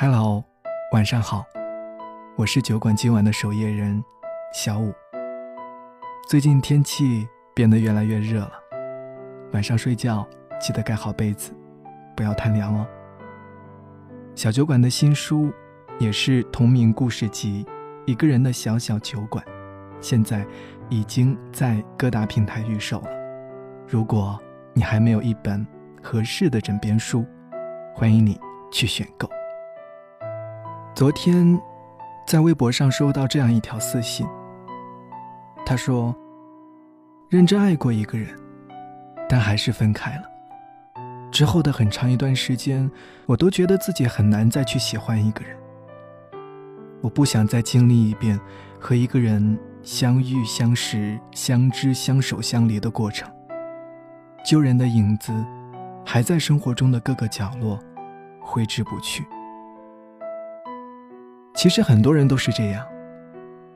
Hello，晚上好，我是酒馆今晚的守夜人小五。最近天气变得越来越热了，晚上睡觉记得盖好被子，不要贪凉哦。小酒馆的新书也是同名故事集《一个人的小小酒馆》，现在已经在各大平台预售了。如果你还没有一本合适的枕边书，欢迎你去选购。昨天，在微博上收到这样一条私信。他说：“认真爱过一个人，但还是分开了。之后的很长一段时间，我都觉得自己很难再去喜欢一个人。我不想再经历一遍和一个人相遇、相识、相知、相守、相离的过程。旧人的影子，还在生活中的各个角落挥之不去。”其实很多人都是这样，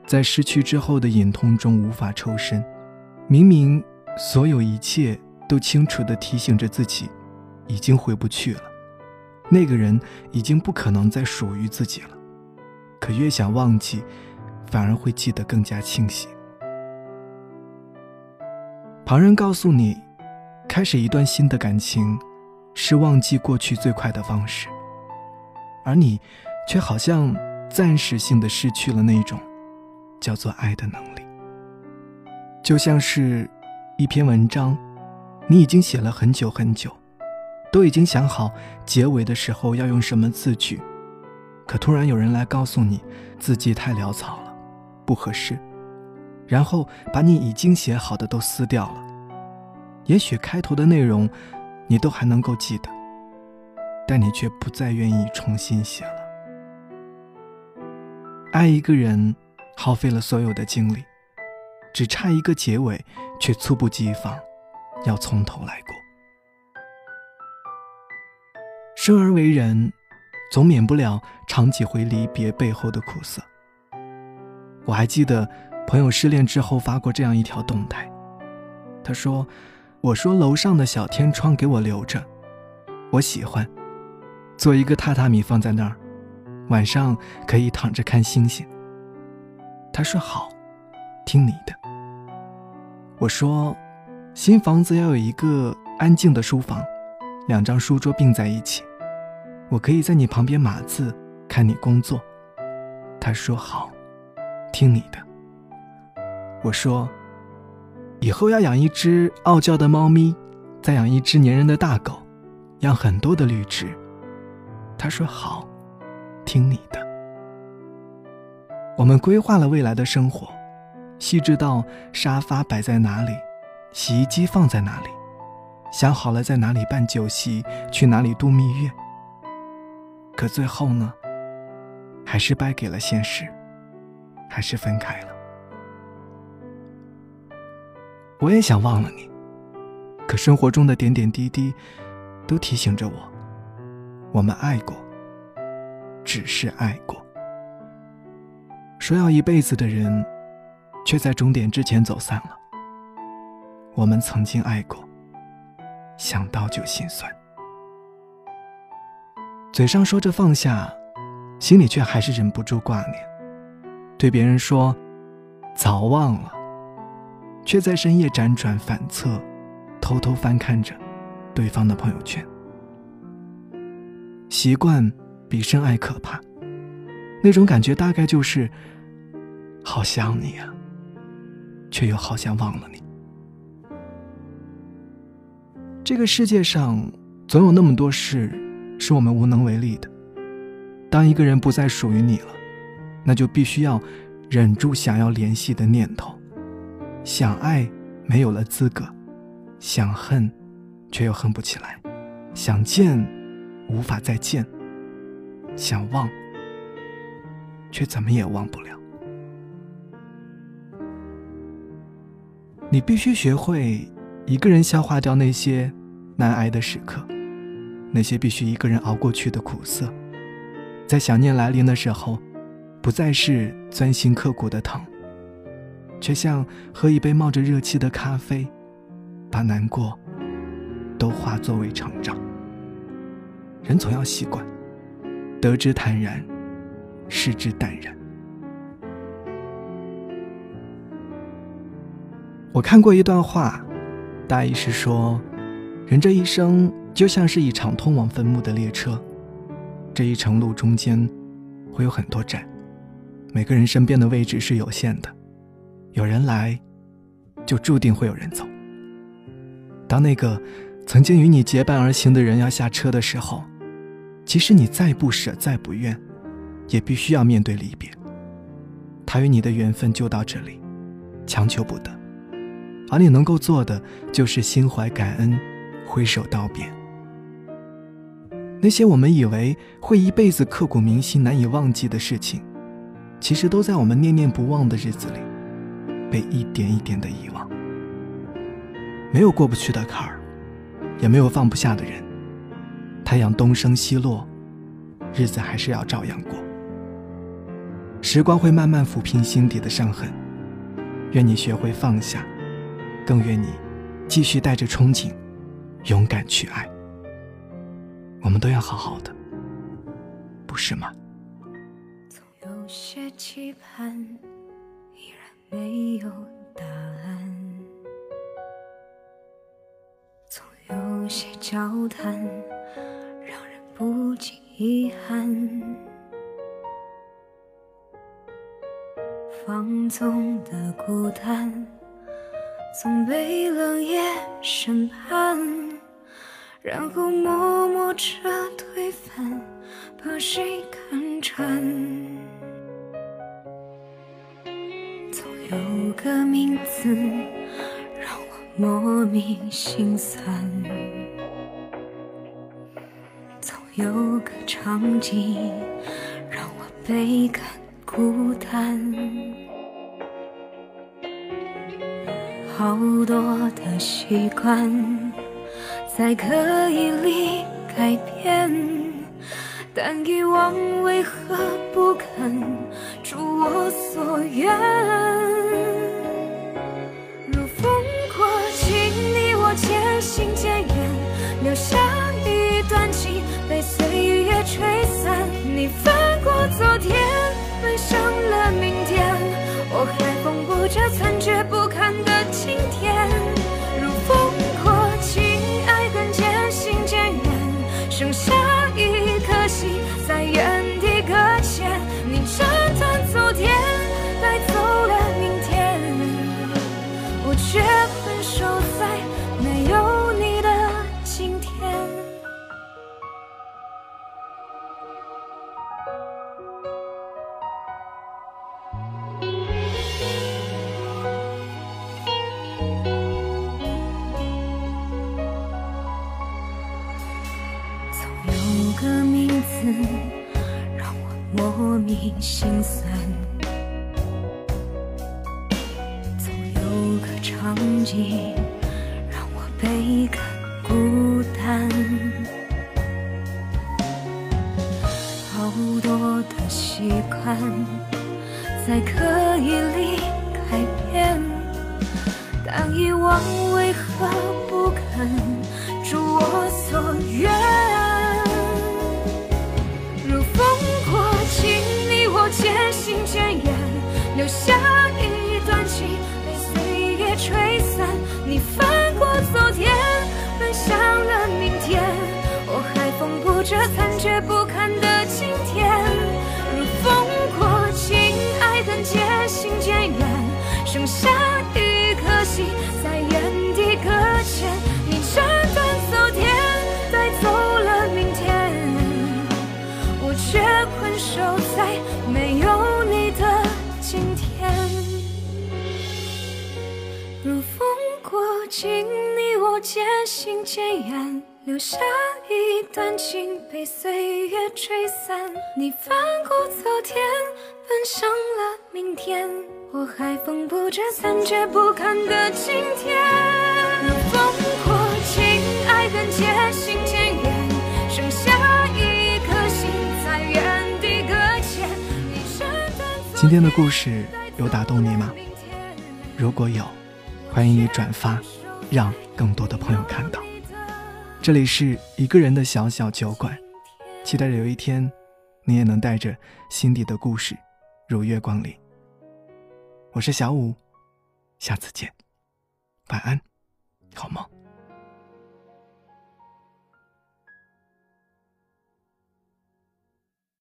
在失去之后的隐痛中无法抽身。明明所有一切都清楚地提醒着自己，已经回不去了，那个人已经不可能再属于自己了。可越想忘记，反而会记得更加清晰。旁人告诉你，开始一段新的感情，是忘记过去最快的方式，而你却好像。暂时性的失去了那种叫做爱的能力，就像是一篇文章，你已经写了很久很久，都已经想好结尾的时候要用什么字句，可突然有人来告诉你字迹太潦草了，不合适，然后把你已经写好的都撕掉了。也许开头的内容你都还能够记得，但你却不再愿意重新写了。爱一个人，耗费了所有的精力，只差一个结尾，却猝不及防，要从头来过。生而为人，总免不了尝几回离别背后的苦涩。我还记得朋友失恋之后发过这样一条动态，他说：“我说楼上的小天窗给我留着，我喜欢，做一个榻榻米放在那儿。”晚上可以躺着看星星。他说好，听你的。我说，新房子要有一个安静的书房，两张书桌并在一起，我可以在你旁边码字，看你工作。他说好，听你的。我说，以后要养一只傲娇的猫咪，再养一只粘人的大狗，养很多的绿植。他说好。听你的。我们规划了未来的生活，细致到沙发摆在哪里，洗衣机放在哪里，想好了在哪里办酒席，去哪里度蜜月。可最后呢，还是败给了现实，还是分开了。我也想忘了你，可生活中的点点滴滴，都提醒着我，我们爱过。只是爱过，说要一辈子的人，却在终点之前走散了。我们曾经爱过，想到就心酸，嘴上说着放下，心里却还是忍不住挂念。对别人说早忘了，却在深夜辗转反侧，偷偷翻看着对方的朋友圈，习惯。比深爱可怕，那种感觉大概就是，好想你啊，却又好像忘了你。这个世界上总有那么多事是我们无能为力的。当一个人不再属于你了，那就必须要忍住想要联系的念头，想爱没有了资格，想恨却又恨不起来，想见无法再见。想忘，却怎么也忘不了。你必须学会一个人消化掉那些难挨的时刻，那些必须一个人熬过去的苦涩。在想念来临的时候，不再是钻心刻骨的疼，却像喝一杯冒着热气的咖啡，把难过都化作为成长。人总要习惯。得之坦然，失之淡然。我看过一段话，大意是说，人这一生就像是一场通往坟墓的列车，这一程路中间会有很多站，每个人身边的位置是有限的，有人来，就注定会有人走。当那个曾经与你结伴而行的人要下车的时候，即使你再不舍、再不愿，也必须要面对离别。他与你的缘分就到这里，强求不得。而你能够做的，就是心怀感恩，挥手道别。那些我们以为会一辈子刻骨铭心、难以忘记的事情，其实都在我们念念不忘的日子里，被一点一点的遗忘。没有过不去的坎儿，也没有放不下的人。太阳东升西落，日子还是要照样过。时光会慢慢抚平心底的伤痕。愿你学会放下。更愿你继续带着憧憬，勇敢去爱。我们都要好好的，不是吗？总有些期盼，依然没有答案；总有些交谈，不尽遗憾。放纵的孤单。总被冷眼审判，然后默默着推翻，把谁看穿？总有个名字让我莫名心酸，有个场景让我倍感孤单。好多的习惯在刻意里改变，但遗忘为何不肯如我所愿？缝个场景让我倍感孤单。好多的习惯在刻意里改变，但遗忘为何不肯着残缺不堪的今天。如风过境，爱恨渐行渐远，剩下一颗心在原地搁浅。你斩断昨天，带走了明天，我却困守在没有你的。今天，如风过境，你我渐行渐远，留下一段情被岁月吹散。你翻过昨天，奔向了明天，我还缝补着残缺不堪的今天。如风过境，爱恨渐行渐远，剩下一颗心在原地搁浅。你今天的故事有打动你吗？如果有，欢迎你转发，让更多的朋友看到。这里是一个人的小小酒馆，期待着有一天你也能带着心底的故事如月光临。我是小五，下次见，晚安，好梦。